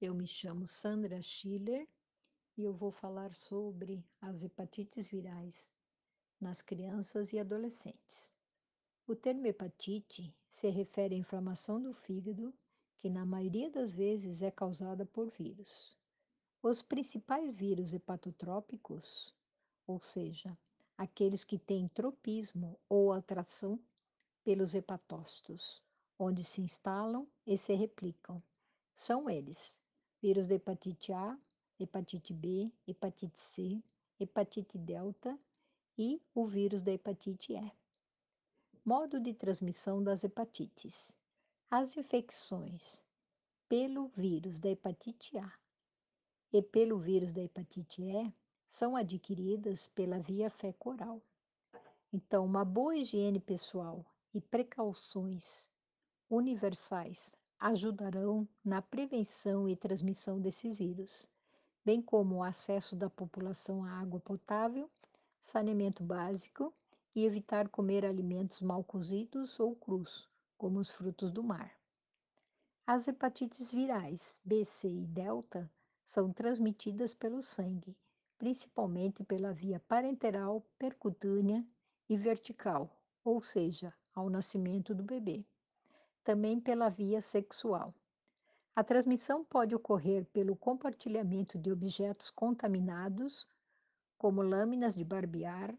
Eu me chamo Sandra Schiller e eu vou falar sobre as hepatites virais nas crianças e adolescentes. O termo hepatite se refere à inflamação do fígado, que na maioria das vezes é causada por vírus. Os principais vírus hepatotrópicos, ou seja, aqueles que têm tropismo ou atração pelos hepatócitos, onde se instalam e se replicam, são eles: vírus da hepatite A, hepatite B, hepatite C, hepatite delta e o vírus da hepatite E. Modo de transmissão das hepatites. As infecções pelo vírus da hepatite A e pelo vírus da hepatite E são adquiridas pela via fecal-oral. Então, uma boa higiene pessoal e precauções universais ajudarão na prevenção e transmissão desses vírus, bem como o acesso da população à água potável, saneamento básico e evitar comer alimentos mal cozidos ou crus, como os frutos do mar. As hepatites virais B, C e delta são transmitidas pelo sangue, principalmente pela via parenteral, percutânea e vertical, ou seja, ao nascimento do bebê também pela via sexual. A transmissão pode ocorrer pelo compartilhamento de objetos contaminados, como lâminas de barbear,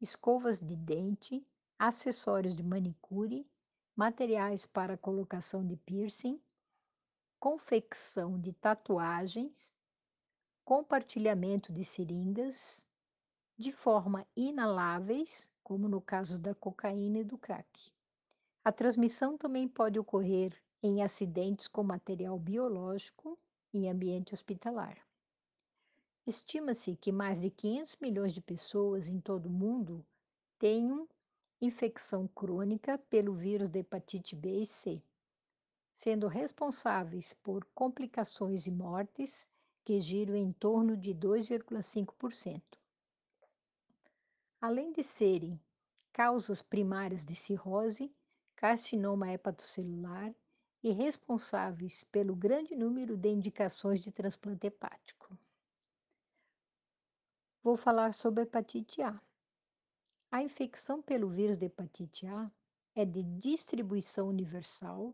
escovas de dente, acessórios de manicure, materiais para colocação de piercing, confecção de tatuagens, compartilhamento de seringas, de forma inaláveis, como no caso da cocaína e do crack. A transmissão também pode ocorrer em acidentes com material biológico em ambiente hospitalar. Estima-se que mais de 500 milhões de pessoas em todo o mundo tenham infecção crônica pelo vírus da hepatite B e C, sendo responsáveis por complicações e mortes que giram em torno de 2,5%. Além de serem causas primárias de cirrose, carcinoma hepatocelular e responsáveis pelo grande número de indicações de transplante hepático. Vou falar sobre a hepatite A. A infecção pelo vírus da hepatite A é de distribuição universal,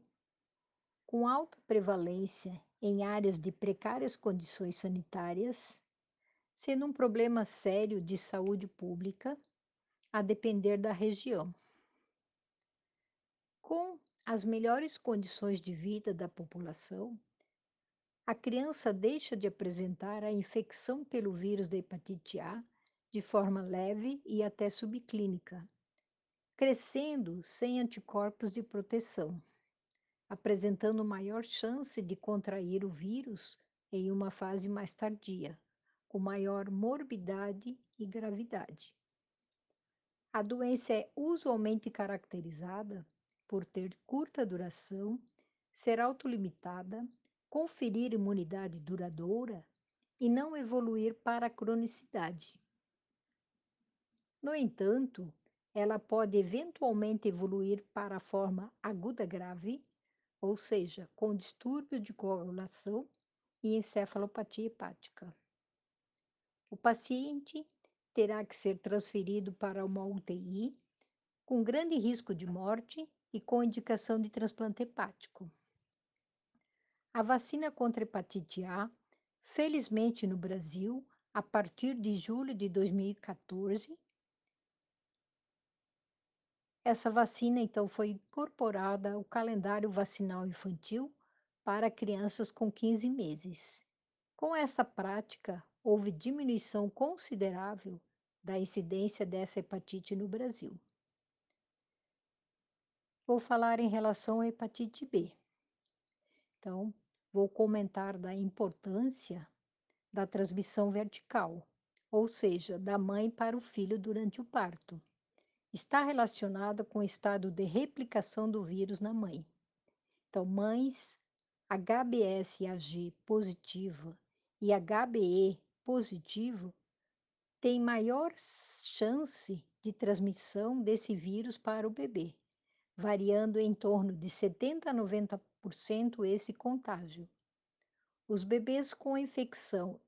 com alta prevalência em áreas de precárias condições sanitárias, sendo um problema sério de saúde pública, a depender da região. Com as melhores condições de vida da população, a criança deixa de apresentar a infecção pelo vírus da hepatite A de forma leve e até subclínica, crescendo sem anticorpos de proteção, apresentando maior chance de contrair o vírus em uma fase mais tardia, com maior morbidade e gravidade. A doença é usualmente caracterizada por ter curta duração, ser autolimitada, conferir imunidade duradoura e não evoluir para a cronicidade. No entanto, ela pode eventualmente evoluir para a forma aguda grave, ou seja, com distúrbio de coagulação e encefalopatia hepática. O paciente terá que ser transferido para uma UTI, com grande risco de morte e com indicação de transplante hepático. A vacina contra hepatite A, felizmente no Brasil, a partir de julho de 2014, essa vacina então foi incorporada ao calendário vacinal infantil para crianças com 15 meses. Com essa prática, houve diminuição considerável da incidência dessa hepatite no Brasil. Vou falar em relação à hepatite B. Então, vou comentar da importância da transmissão vertical, ou seja, da mãe para o filho durante o parto. Está relacionada com o estado de replicação do vírus na mãe. Então, mães HBsAg positiva e HBe positivo têm maior chance de transmissão desse vírus para o bebê variando em torno de 70 a 90% esse contágio. Os bebês com infecção,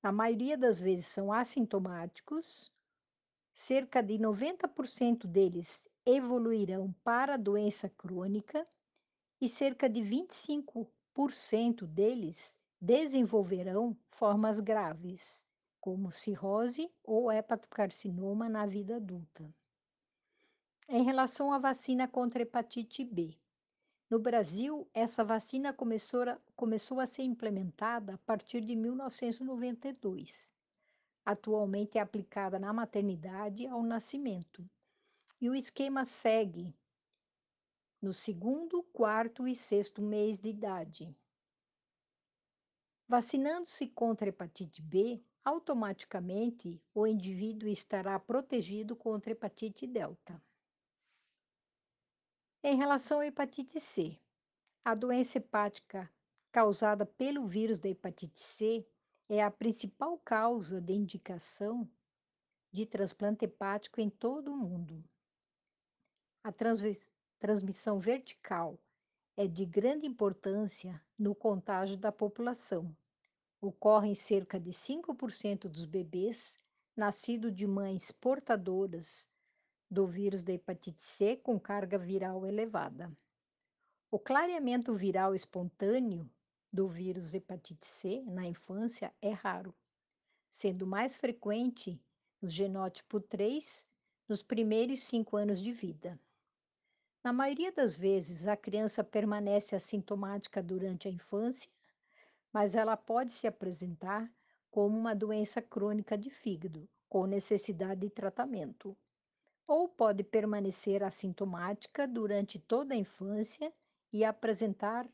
na maioria das vezes, são assintomáticos. Cerca de 90% deles evoluirão para a doença crônica e cerca de 25% deles desenvolverão formas graves, como cirrose ou hepatocarcinoma na vida adulta. Em relação à vacina contra hepatite B, no Brasil, essa vacina começou a, começou a ser implementada a partir de 1992. Atualmente é aplicada na maternidade ao nascimento. E o esquema segue no segundo, quarto e sexto mês de idade. Vacinando-se contra hepatite B, automaticamente o indivíduo estará protegido contra hepatite delta. Em relação à hepatite C, a doença hepática causada pelo vírus da hepatite C é a principal causa de indicação de transplante hepático em todo o mundo. A transmissão vertical é de grande importância no contágio da população. Ocorre em cerca de 5% dos bebês nascidos de mães portadoras do vírus da hepatite C com carga viral elevada. O clareamento viral espontâneo do vírus hepatite C na infância é raro, sendo mais frequente no genótipo 3 nos primeiros cinco anos de vida. Na maioria das vezes, a criança permanece assintomática durante a infância, mas ela pode se apresentar como uma doença crônica de fígado, com necessidade de tratamento ou pode permanecer assintomática durante toda a infância e apresentar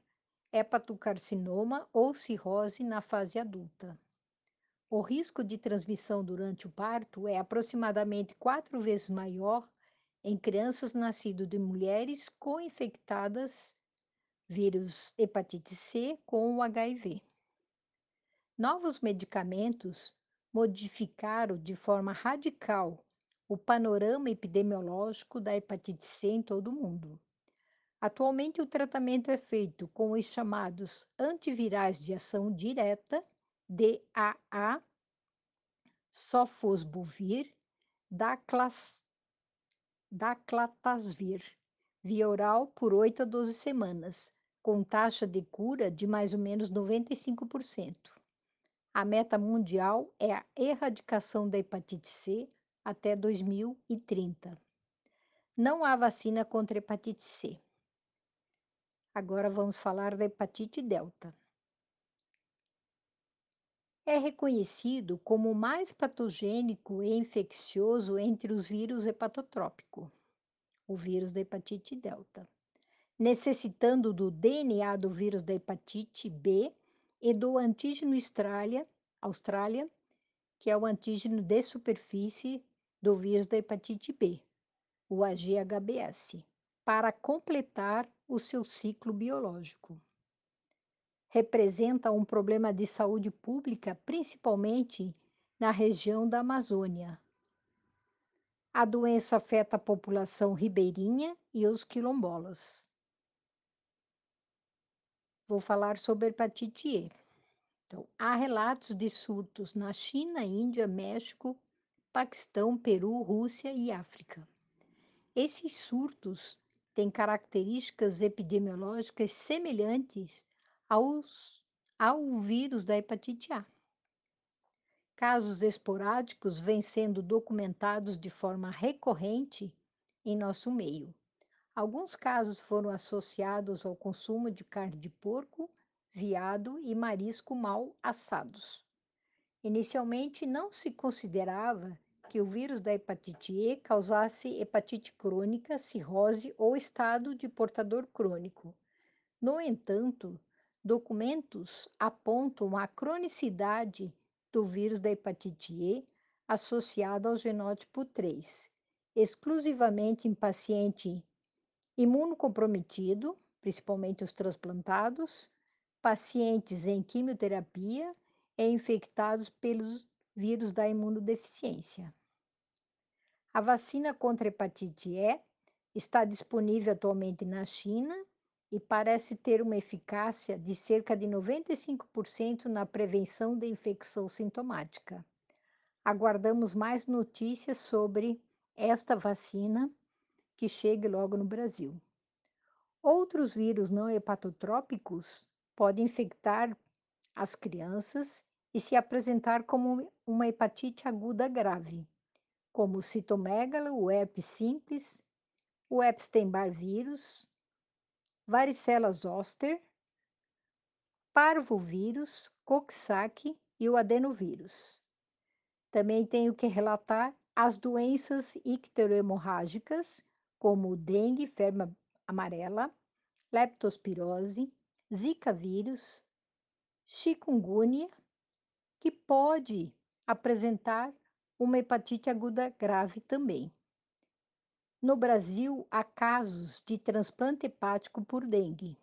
hepatocarcinoma ou cirrose na fase adulta. O risco de transmissão durante o parto é aproximadamente quatro vezes maior em crianças nascidas de mulheres co-infectadas vírus hepatite C com o HIV. Novos medicamentos modificaram de forma radical o panorama epidemiológico da hepatite C em todo o mundo. Atualmente, o tratamento é feito com os chamados antivirais de ação direta, DAA, sofosbuvir, daclas, daclatasvir, via oral por 8 a 12 semanas, com taxa de cura de mais ou menos 95%. A meta mundial é a erradicação da hepatite C até 2030. Não há vacina contra hepatite C. Agora vamos falar da hepatite delta. É reconhecido como o mais patogênico e infeccioso entre os vírus hepatotrópico, o vírus da hepatite delta, necessitando do DNA do vírus da hepatite B e do antígeno Austrália, Austrália, que é o antígeno de superfície do vírus da hepatite B, o AGHBS, para completar o seu ciclo biológico. Representa um problema de saúde pública, principalmente na região da Amazônia. A doença afeta a população ribeirinha e os quilombolas. Vou falar sobre hepatite E. Então, há relatos de surtos na China, Índia, México, Paquistão, Peru, Rússia e África. Esses surtos têm características epidemiológicas semelhantes aos, ao vírus da hepatite A. Casos esporádicos vêm sendo documentados de forma recorrente em nosso meio. Alguns casos foram associados ao consumo de carne de porco, viado e marisco mal assados. Inicialmente, não se considerava que o vírus da hepatite E causasse hepatite crônica, cirrose ou estado de portador crônico. No entanto, documentos apontam a cronicidade do vírus da hepatite E associado ao genótipo 3, exclusivamente em paciente imunocomprometido, principalmente os transplantados, pacientes em quimioterapia e infectados pelos vírus da imunodeficiência. A vacina contra hepatite E está disponível atualmente na China e parece ter uma eficácia de cerca de 95% na prevenção da infecção sintomática. Aguardamos mais notícias sobre esta vacina que chegue logo no Brasil. Outros vírus não hepatotrópicos podem infectar as crianças e se apresentar como uma hepatite aguda grave, como o citomegalo, o herpes simples, o Epstein-Barr vírus, varicela zoster, parvovírus, coxsackie e o adenovírus. Também tenho que relatar as doenças icterohemorrágicas, como dengue, febre amarela, leptospirose, zika vírus, chikungunya, que pode apresentar uma hepatite aguda grave também. No Brasil, há casos de transplante hepático por dengue.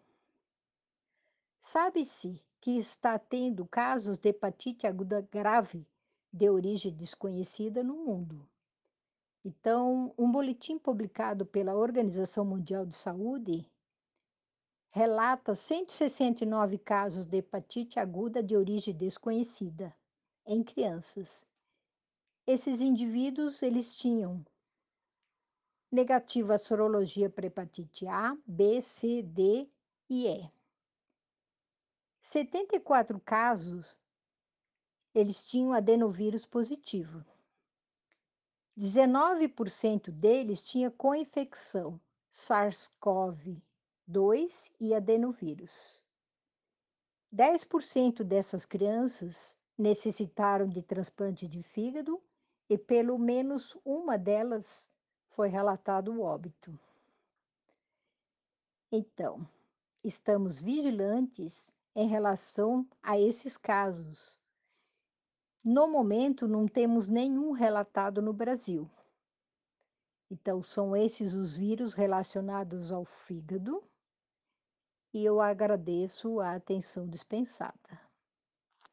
Sabe-se que está tendo casos de hepatite aguda grave de origem desconhecida no mundo. Então, um boletim publicado pela Organização Mundial de Saúde relata 169 casos de hepatite aguda de origem desconhecida em crianças. Esses indivíduos, eles tinham negativa sorologia para hepatite A, B, C, D e E. 74 casos eles tinham adenovírus positivo. 19% deles tinha co-infecção SARS-CoV-2 e adenovírus. 10% dessas crianças necessitaram de transplante de fígado e pelo menos uma delas foi relatado o óbito. Então, estamos vigilantes em relação a esses casos, no momento, não temos nenhum relatado no Brasil. Então, são esses os vírus relacionados ao fígado e eu agradeço a atenção dispensada.